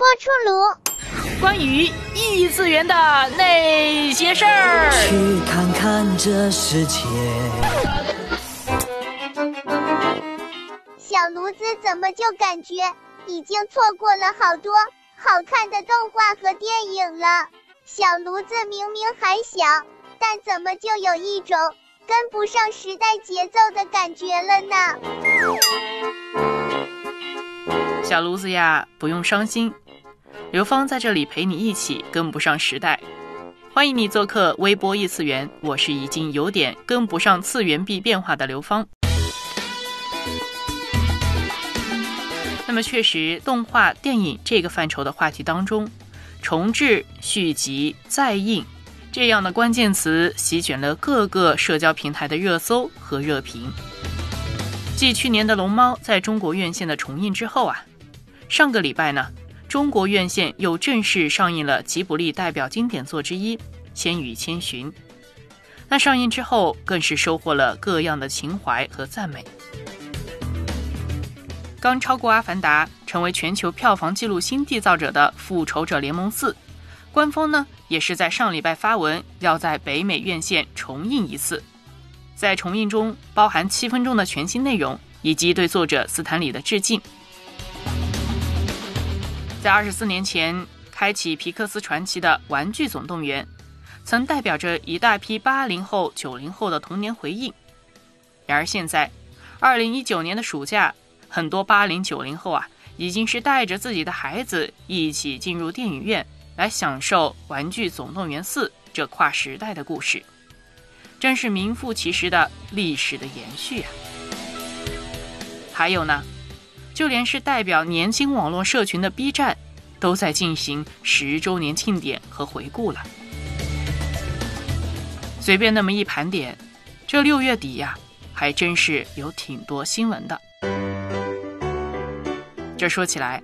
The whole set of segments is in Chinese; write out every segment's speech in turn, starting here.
播出炉，关于异次元的那些事儿。去看看这世界。小炉子怎么就感觉已经错过了好多好看的动画和电影了？小炉子明明还小，但怎么就有一种跟不上时代节奏的感觉了呢？小炉子呀，不用伤心，刘芳在这里陪你一起跟不上时代。欢迎你做客微波异次元，我是已经有点跟不上次元壁变化的刘芳。那么，确实，动画电影这个范畴的话题当中，重置、续集、再映这样的关键词席卷了各个社交平台的热搜和热评。继去年的《龙猫》在中国院线的重映之后啊。上个礼拜呢，中国院线又正式上映了吉卜力代表经典作之一《千与千寻》。那上映之后，更是收获了各样的情怀和赞美。刚超过《阿凡达》，成为全球票房纪录新缔造者的《复仇者联盟四》，官方呢也是在上礼拜发文，要在北美院线重映一次。在重映中，包含七分钟的全新内容，以及对作者斯坦李的致敬。在二十四年前开启皮克斯传奇的《玩具总动员》，曾代表着一大批八零后、九零后的童年回忆。然而现在，二零一九年的暑假，很多八零九零后啊，已经是带着自己的孩子一起进入电影院来享受《玩具总动员四》这跨时代的故事，真是名副其实的历史的延续啊！还有呢？就连是代表年轻网络社群的 B 站，都在进行十周年庆典和回顾了。随便那么一盘点，这六月底呀，还真是有挺多新闻的。这说起来，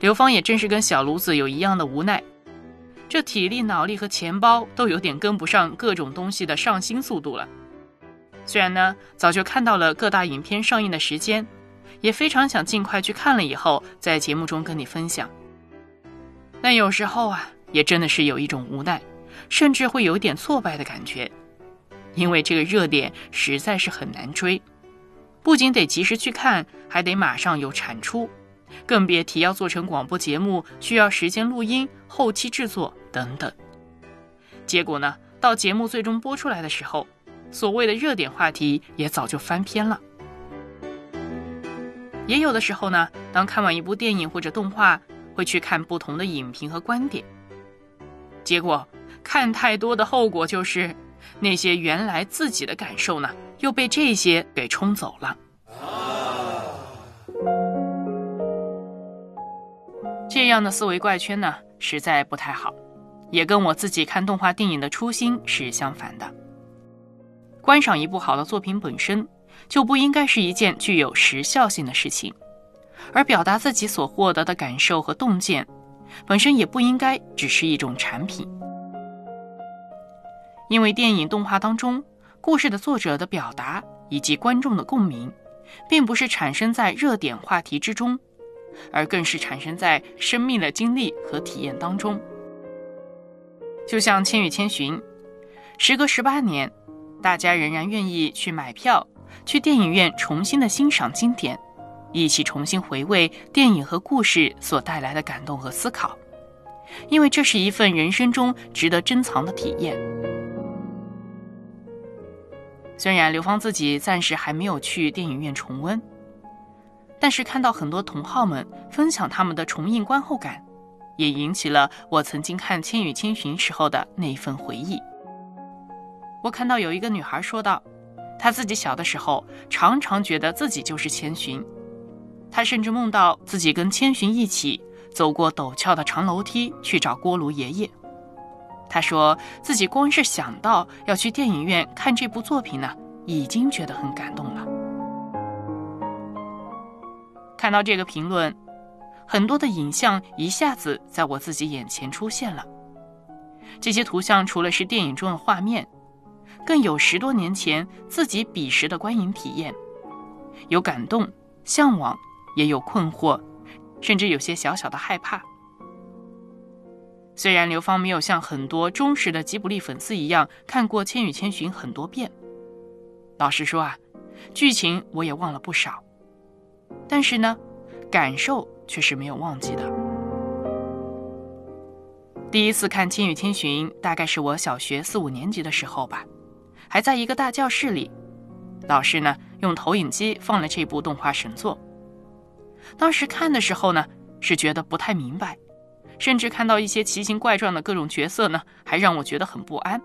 刘芳也真是跟小炉子有一样的无奈，这体力、脑力和钱包都有点跟不上各种东西的上新速度了。虽然呢，早就看到了各大影片上映的时间。也非常想尽快去看了以后，在节目中跟你分享。但有时候啊，也真的是有一种无奈，甚至会有点挫败的感觉，因为这个热点实在是很难追，不仅得及时去看，还得马上有产出，更别提要做成广播节目，需要时间录音、后期制作等等。结果呢，到节目最终播出来的时候，所谓的热点话题也早就翻篇了。也有的时候呢，当看完一部电影或者动画，会去看不同的影评和观点。结果看太多的后果就是，那些原来自己的感受呢，又被这些给冲走了。这样的思维怪圈呢，实在不太好，也跟我自己看动画电影的初心是相反的。观赏一部好的作品本身。就不应该是一件具有时效性的事情，而表达自己所获得的感受和洞见，本身也不应该只是一种产品。因为电影动画当中故事的作者的表达以及观众的共鸣，并不是产生在热点话题之中，而更是产生在生命的经历和体验当中。就像《千与千寻》，时隔十八年，大家仍然愿意去买票。去电影院重新的欣赏经典，一起重新回味电影和故事所带来的感动和思考，因为这是一份人生中值得珍藏的体验。虽然刘芳自己暂时还没有去电影院重温，但是看到很多同好们分享他们的重映观后感，也引起了我曾经看《千与千寻》时候的那一份回忆。我看到有一个女孩说道。他自己小的时候，常常觉得自己就是千寻，他甚至梦到自己跟千寻一起走过陡峭的长楼梯去找锅炉爷爷。他说自己光是想到要去电影院看这部作品呢，已经觉得很感动了。看到这个评论，很多的影像一下子在我自己眼前出现了。这些图像除了是电影中的画面。更有十多年前自己彼时的观影体验，有感动、向往，也有困惑，甚至有些小小的害怕。虽然刘芳没有像很多忠实的吉卜力粉丝一样看过《千与千寻》很多遍，老实说啊，剧情我也忘了不少，但是呢，感受却是没有忘记的。第一次看《千与千寻》，大概是我小学四五年级的时候吧，还在一个大教室里，老师呢用投影机放了这部动画神作。当时看的时候呢，是觉得不太明白。甚至看到一些奇形怪状的各种角色呢，还让我觉得很不安。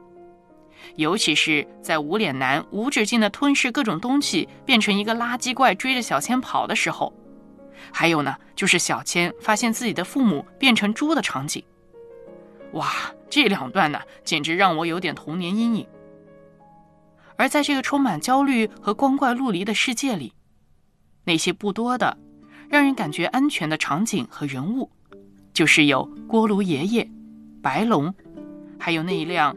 尤其是在无脸男无止境的吞噬各种东西，变成一个垃圾怪追着小千跑的时候，还有呢，就是小千发现自己的父母变成猪的场景。哇，这两段呢，简直让我有点童年阴影。而在这个充满焦虑和光怪陆离的世界里，那些不多的让人感觉安全的场景和人物。就是有锅炉爷爷、白龙，还有那一辆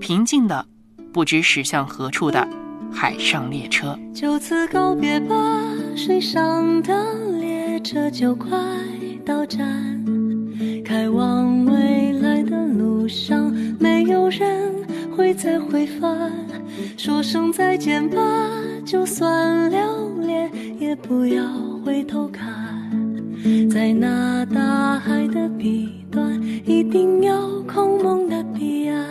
平静的、不知驶向何处的海上列车。就此告别吧，水上的列车就快到站，开往未来的路上，没有人会再回返。说声再见吧，就算留恋，也不要回头看。在那大海的彼端，一定有空梦的彼岸。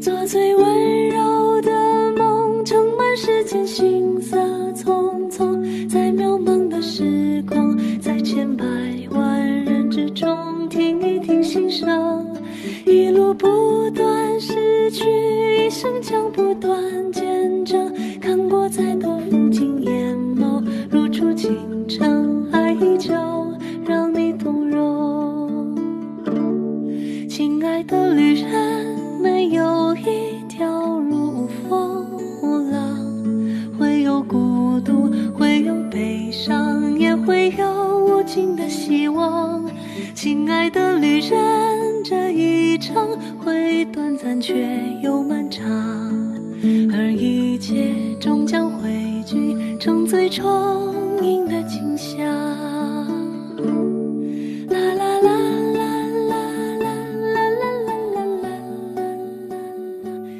做最温柔的梦，盛满世间行色匆匆。在渺茫的时光，在千百万人之中，听一听心声。一路不断失去，一生将不断见证。看过再多风景眼眸，如初情。尘埃依旧，让你动容。亲爱的旅人，没有一条路无风无浪，会有孤独，会有悲伤，也会有无尽的希望。亲爱的旅人，这一回。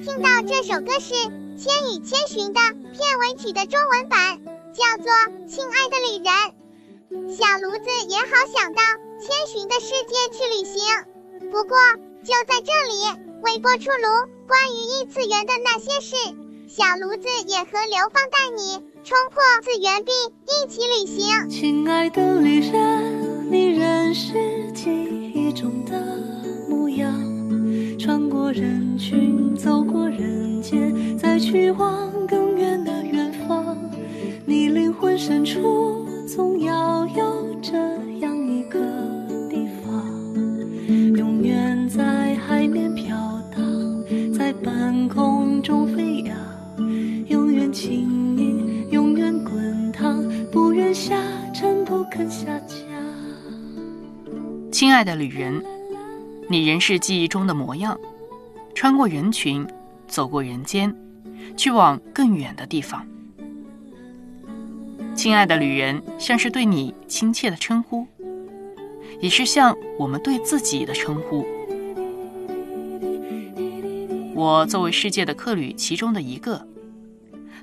听到这首歌，是千与千寻的片尾曲的中文版，叫做《亲爱的旅人》，小炉子也好想到千寻的世界去旅行，不过。就在这里，微波出炉关于异次元的那些事，小炉子也和刘芳带你。冲破次元壁，一起旅行。亲爱的旅人，你仍是记忆中的模样？穿过人群，走过人间，再去往更远的远方。你灵魂深处，总要有这亲爱的旅人，你仍是记忆中的模样，穿过人群，走过人间，去往更远的地方。亲爱的旅人，像是对你亲切的称呼，也是像我们对自己的称呼。我作为世界的客旅其中的一个，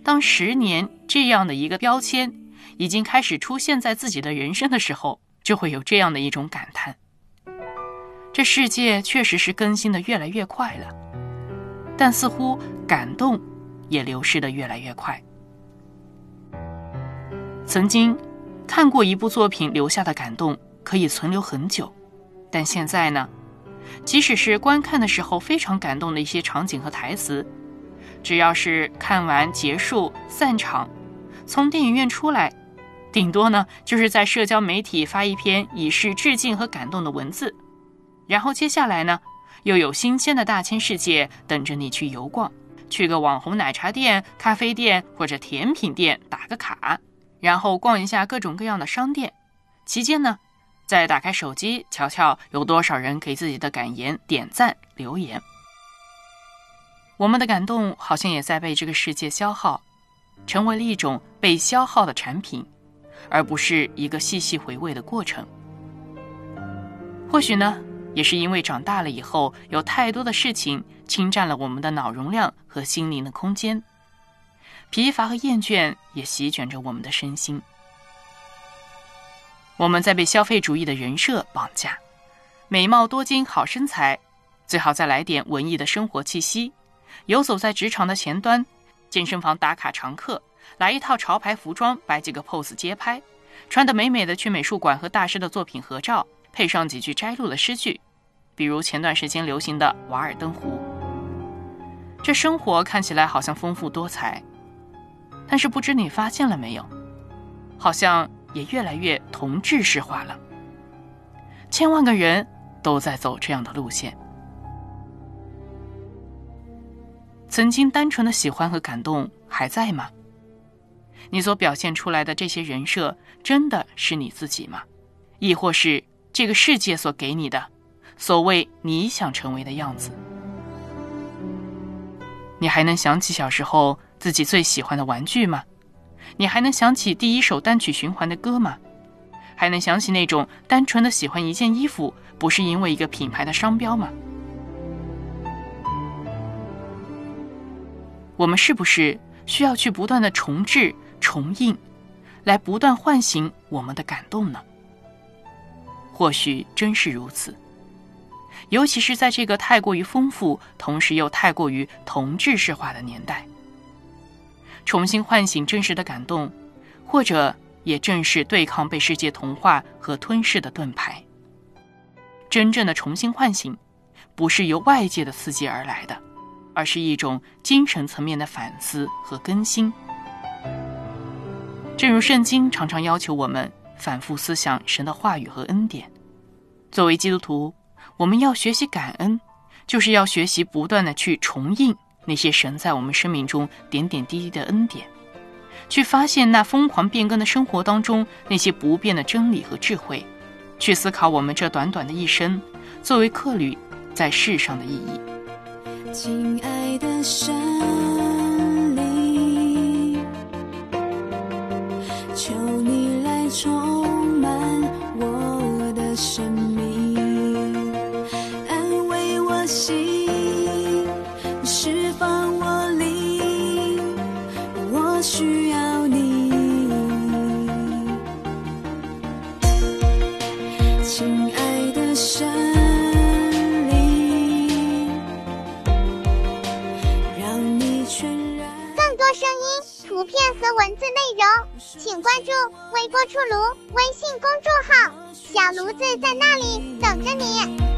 当十年这样的一个标签。已经开始出现在自己的人生的时候，就会有这样的一种感叹：这世界确实是更新的越来越快了，但似乎感动也流失的越来越快。曾经看过一部作品留下的感动可以存留很久，但现在呢，即使是观看的时候非常感动的一些场景和台词，只要是看完结束散场，从电影院出来。顶多呢，就是在社交媒体发一篇以示致敬和感动的文字，然后接下来呢，又有新鲜的大千世界等着你去游逛，去个网红奶茶店、咖啡店或者甜品店打个卡，然后逛一下各种各样的商店，期间呢，再打开手机瞧瞧有多少人给自己的感言点赞留言。我们的感动好像也在被这个世界消耗，成为了一种被消耗的产品。而不是一个细细回味的过程。或许呢，也是因为长大了以后，有太多的事情侵占了我们的脑容量和心灵的空间，疲乏和厌倦也席卷着我们的身心。我们在被消费主义的人设绑架，美貌多金、好身材，最好再来点文艺的生活气息，游走在职场的前端，健身房打卡常客，来一套潮牌服装，摆几个 pose 街拍，穿得美美的去美术馆和大师的作品合照，配上几句摘录的诗句，比如前段时间流行的《瓦尔登湖》。这生活看起来好像丰富多彩，但是不知你发现了没有，好像。也越来越同质式化了，千万个人都在走这样的路线。曾经单纯的喜欢和感动还在吗？你所表现出来的这些人设，真的是你自己吗？亦或是这个世界所给你的所谓你想成为的样子？你还能想起小时候自己最喜欢的玩具吗？你还能想起第一首单曲循环的歌吗？还能想起那种单纯的喜欢一件衣服，不是因为一个品牌的商标吗？我们是不是需要去不断的重置、重印，来不断唤醒我们的感动呢？或许真是如此，尤其是在这个太过于丰富，同时又太过于同质式化的年代。重新唤醒真实的感动，或者也正是对抗被世界同化和吞噬的盾牌。真正的重新唤醒，不是由外界的刺激而来的，而是一种精神层面的反思和更新。正如圣经常常要求我们反复思想神的话语和恩典。作为基督徒，我们要学习感恩，就是要学习不断的去重印。那些神在我们生命中点点滴滴的恩典，去发现那疯狂变更的生活当中那些不变的真理和智慧，去思考我们这短短的一生作为客旅在世上的意义。亲爱的神文字内容，请关注微波出炉微信公众号，小炉子在那里等着你。